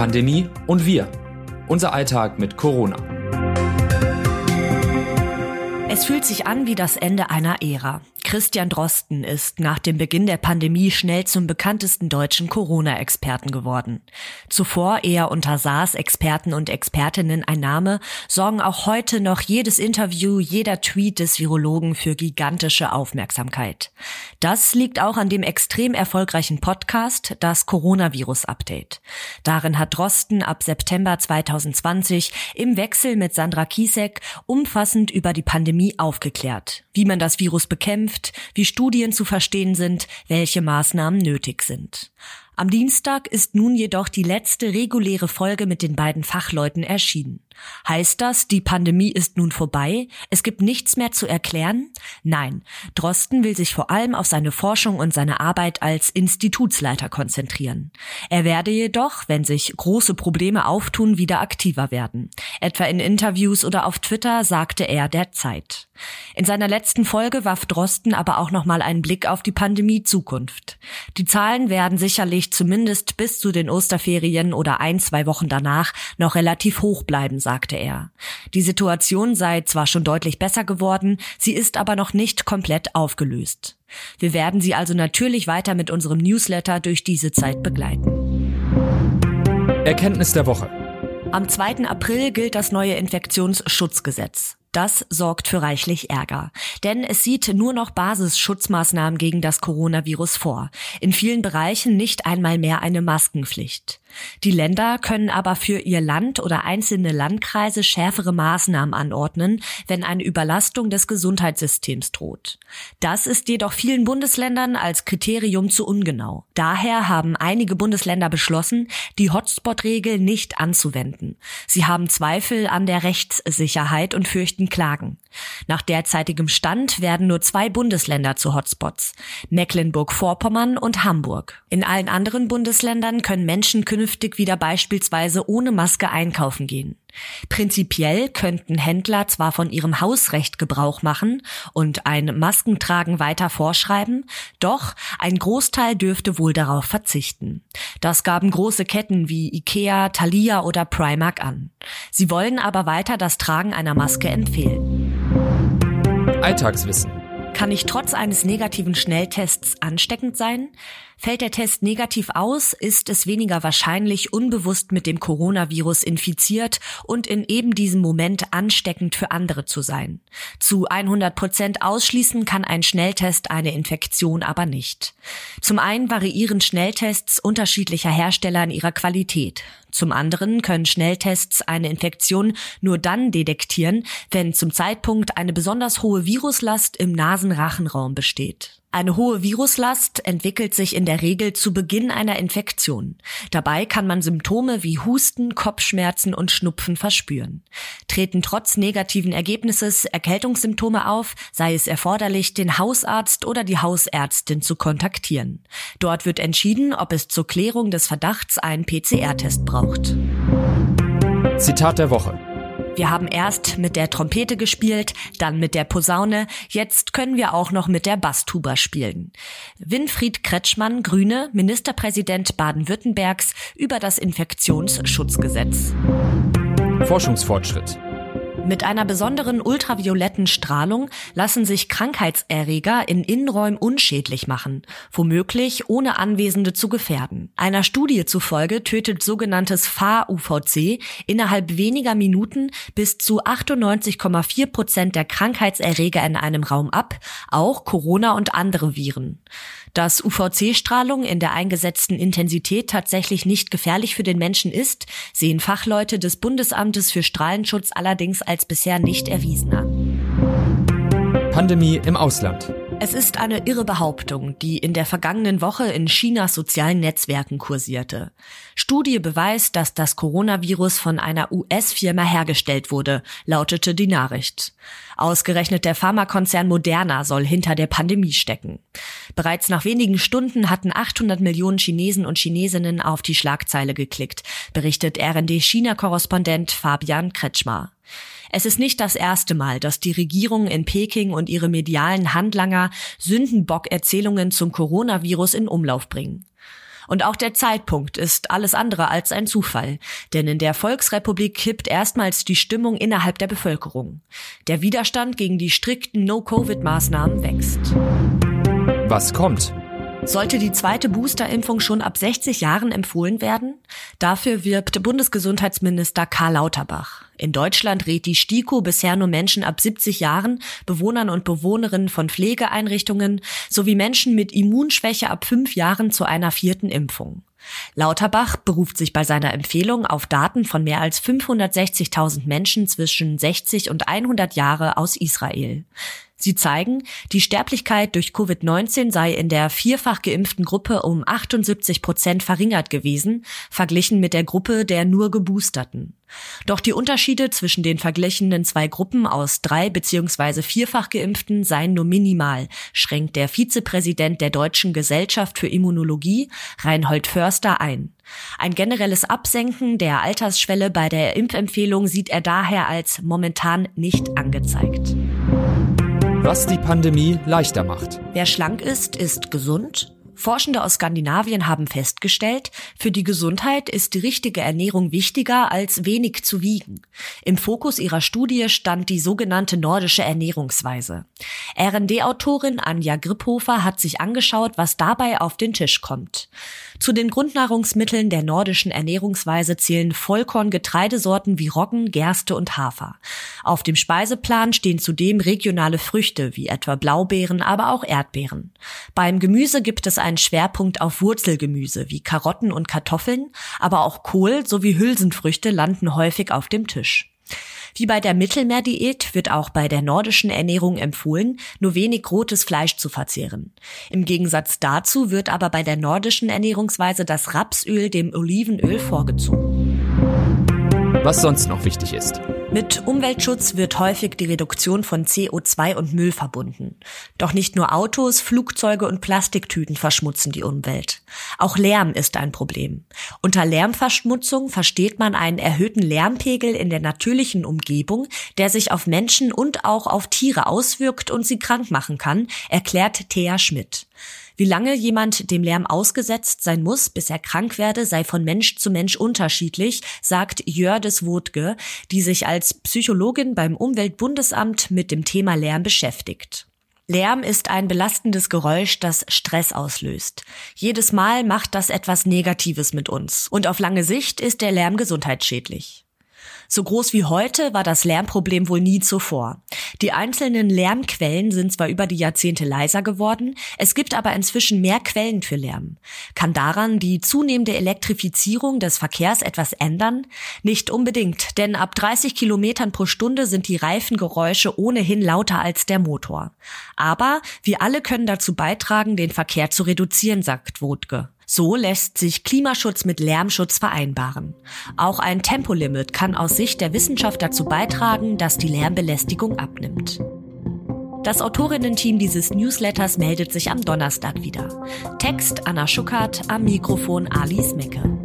Pandemie und wir. Unser Alltag mit Corona. Es fühlt sich an wie das Ende einer Ära. Christian Drosten ist nach dem Beginn der Pandemie schnell zum bekanntesten deutschen Corona-Experten geworden. Zuvor eher unter SARS-Experten und Expertinnen ein Name, sorgen auch heute noch jedes Interview, jeder Tweet des Virologen für gigantische Aufmerksamkeit. Das liegt auch an dem extrem erfolgreichen Podcast, das Coronavirus-Update. Darin hat Drosten ab September 2020 im Wechsel mit Sandra Kiesek umfassend über die Pandemie aufgeklärt, wie man das Virus bekämpft, wie Studien zu verstehen sind, welche Maßnahmen nötig sind. Am Dienstag ist nun jedoch die letzte reguläre Folge mit den beiden Fachleuten erschienen. Heißt das, die Pandemie ist nun vorbei? Es gibt nichts mehr zu erklären? Nein, Drosten will sich vor allem auf seine Forschung und seine Arbeit als Institutsleiter konzentrieren. Er werde jedoch, wenn sich große Probleme auftun, wieder aktiver werden. Etwa in Interviews oder auf Twitter sagte er der Zeit. In seiner letzten Folge warf Drosten aber auch nochmal einen Blick auf die Pandemie Zukunft. Die Zahlen werden sicherlich zumindest bis zu den Osterferien oder ein, zwei Wochen danach noch relativ hoch bleiben, sagte er. Die Situation sei zwar schon deutlich besser geworden, sie ist aber noch nicht komplett aufgelöst. Wir werden Sie also natürlich weiter mit unserem Newsletter durch diese Zeit begleiten. Erkenntnis der Woche. Am 2. April gilt das neue Infektionsschutzgesetz. Das sorgt für reichlich Ärger. Denn es sieht nur noch Basisschutzmaßnahmen gegen das Coronavirus vor. In vielen Bereichen nicht einmal mehr eine Maskenpflicht. Die Länder können aber für ihr Land oder einzelne Landkreise schärfere Maßnahmen anordnen, wenn eine Überlastung des Gesundheitssystems droht. Das ist jedoch vielen Bundesländern als Kriterium zu ungenau. Daher haben einige Bundesländer beschlossen, die Hotspot-Regel nicht anzuwenden. Sie haben Zweifel an der Rechtssicherheit und fürchten Klagen. Nach derzeitigem Stand werden nur zwei Bundesländer zu Hotspots, Mecklenburg-Vorpommern und Hamburg. In allen anderen Bundesländern können Menschen künftig wieder beispielsweise ohne Maske einkaufen gehen. Prinzipiell könnten Händler zwar von ihrem Hausrecht Gebrauch machen und ein Maskentragen weiter vorschreiben, doch ein Großteil dürfte wohl darauf verzichten. Das gaben große Ketten wie Ikea, Thalia oder Primark an. Sie wollen aber weiter das Tragen einer Maske empfehlen. Alltagswissen. Kann ich trotz eines negativen Schnelltests ansteckend sein? Fällt der Test negativ aus, ist es weniger wahrscheinlich, unbewusst mit dem Coronavirus infiziert und in eben diesem Moment ansteckend für andere zu sein. Zu 100 Prozent ausschließen kann ein Schnelltest eine Infektion aber nicht. Zum einen variieren Schnelltests unterschiedlicher Hersteller in ihrer Qualität. Zum anderen können Schnelltests eine Infektion nur dann detektieren, wenn zum Zeitpunkt eine besonders hohe Viruslast im Nasenrachenraum besteht. Eine hohe Viruslast entwickelt sich in der Regel zu Beginn einer Infektion. Dabei kann man Symptome wie Husten, Kopfschmerzen und Schnupfen verspüren. Treten trotz negativen Ergebnisses Erkältungssymptome auf, sei es erforderlich, den Hausarzt oder die Hausärztin zu kontaktieren. Dort wird entschieden, ob es zur Klärung des Verdachts einen PCR-Test braucht. Zitat der Woche. Wir haben erst mit der Trompete gespielt, dann mit der Posaune, jetzt können wir auch noch mit der Basstuba spielen. Winfried Kretschmann, Grüne, Ministerpräsident Baden-Württembergs über das Infektionsschutzgesetz. Forschungsfortschritt. Mit einer besonderen ultravioletten Strahlung lassen sich Krankheitserreger in Innenräumen unschädlich machen, womöglich ohne Anwesende zu gefährden. Einer Studie zufolge tötet sogenanntes Fahr-UVC innerhalb weniger Minuten bis zu 98,4 Prozent der Krankheitserreger in einem Raum ab, auch Corona und andere Viren. Dass UVC-Strahlung in der eingesetzten Intensität tatsächlich nicht gefährlich für den Menschen ist, sehen Fachleute des Bundesamtes für Strahlenschutz allerdings als bisher nicht erwiesen an. Pandemie im Ausland. Es ist eine irre Behauptung, die in der vergangenen Woche in Chinas sozialen Netzwerken kursierte. Studie beweist, dass das Coronavirus von einer US-Firma hergestellt wurde, lautete die Nachricht. Ausgerechnet der Pharmakonzern Moderna soll hinter der Pandemie stecken. Bereits nach wenigen Stunden hatten 800 Millionen Chinesen und Chinesinnen auf die Schlagzeile geklickt, berichtet RND-China-Korrespondent Fabian Kretschmer. Es ist nicht das erste Mal, dass die Regierung in Peking und ihre medialen Handlanger Sündenbock-Erzählungen zum Coronavirus in Umlauf bringen. Und auch der Zeitpunkt ist alles andere als ein Zufall. Denn in der Volksrepublik kippt erstmals die Stimmung innerhalb der Bevölkerung. Der Widerstand gegen die strikten No-Covid-Maßnahmen wächst. Was kommt? Sollte die zweite Boosterimpfung schon ab 60 Jahren empfohlen werden? Dafür wirbt Bundesgesundheitsminister Karl Lauterbach. In Deutschland rät die STIKO bisher nur Menschen ab 70 Jahren, Bewohnern und Bewohnerinnen von Pflegeeinrichtungen sowie Menschen mit Immunschwäche ab fünf Jahren zu einer vierten Impfung. Lauterbach beruft sich bei seiner Empfehlung auf Daten von mehr als 560.000 Menschen zwischen 60 und 100 Jahre aus Israel. Sie zeigen, die Sterblichkeit durch Covid-19 sei in der vierfach geimpften Gruppe um 78 Prozent verringert gewesen, verglichen mit der Gruppe der nur geboosterten. Doch die Unterschiede zwischen den verglichenen zwei Gruppen aus drei bzw. vierfach geimpften seien nur minimal, schränkt der Vizepräsident der Deutschen Gesellschaft für Immunologie, Reinhold Förster, ein. Ein generelles Absenken der Altersschwelle bei der Impfempfehlung sieht er daher als momentan nicht angezeigt. Was die Pandemie leichter macht. Wer schlank ist, ist gesund. Forschende aus Skandinavien haben festgestellt, für die Gesundheit ist die richtige Ernährung wichtiger als wenig zu wiegen. Im Fokus ihrer Studie stand die sogenannte nordische Ernährungsweise. RD-Autorin Anja Griphofer hat sich angeschaut, was dabei auf den Tisch kommt. Zu den Grundnahrungsmitteln der nordischen Ernährungsweise zählen Vollkorn-Getreidesorten wie Roggen, Gerste und Hafer. Auf dem Speiseplan stehen zudem regionale Früchte wie etwa Blaubeeren, aber auch Erdbeeren. Beim Gemüse gibt es einen Schwerpunkt auf Wurzelgemüse wie Karotten und Kartoffeln, aber auch Kohl sowie Hülsenfrüchte landen häufig auf dem Tisch. Wie bei der Mittelmeerdiät wird auch bei der nordischen Ernährung empfohlen, nur wenig rotes Fleisch zu verzehren. Im Gegensatz dazu wird aber bei der nordischen Ernährungsweise das Rapsöl dem Olivenöl vorgezogen. Was sonst noch wichtig ist. Mit Umweltschutz wird häufig die Reduktion von CO2 und Müll verbunden. Doch nicht nur Autos, Flugzeuge und Plastiktüten verschmutzen die Umwelt. Auch Lärm ist ein Problem. Unter Lärmverschmutzung versteht man einen erhöhten Lärmpegel in der natürlichen Umgebung, der sich auf Menschen und auch auf Tiere auswirkt und sie krank machen kann, erklärt Thea Schmidt. Wie lange jemand dem Lärm ausgesetzt sein muss, bis er krank werde, sei von Mensch zu Mensch unterschiedlich, sagt Jördes Wodge, die sich als Psychologin beim Umweltbundesamt mit dem Thema Lärm beschäftigt. Lärm ist ein belastendes Geräusch, das Stress auslöst. Jedes Mal macht das etwas Negatives mit uns. Und auf lange Sicht ist der Lärm gesundheitsschädlich. So groß wie heute war das Lärmproblem wohl nie zuvor. Die einzelnen Lärmquellen sind zwar über die Jahrzehnte leiser geworden, es gibt aber inzwischen mehr Quellen für Lärm. Kann daran die zunehmende Elektrifizierung des Verkehrs etwas ändern? Nicht unbedingt, denn ab 30 Kilometern pro Stunde sind die Reifengeräusche ohnehin lauter als der Motor. Aber wir alle können dazu beitragen, den Verkehr zu reduzieren, sagt Wodke. So lässt sich Klimaschutz mit Lärmschutz vereinbaren. Auch ein Tempolimit kann aus Sicht der Wissenschaft dazu beitragen, dass die Lärmbelästigung abnimmt. Das Autorinnen-Team dieses Newsletters meldet sich am Donnerstag wieder. Text Anna Schuckert, am Mikrofon Alice Mecke.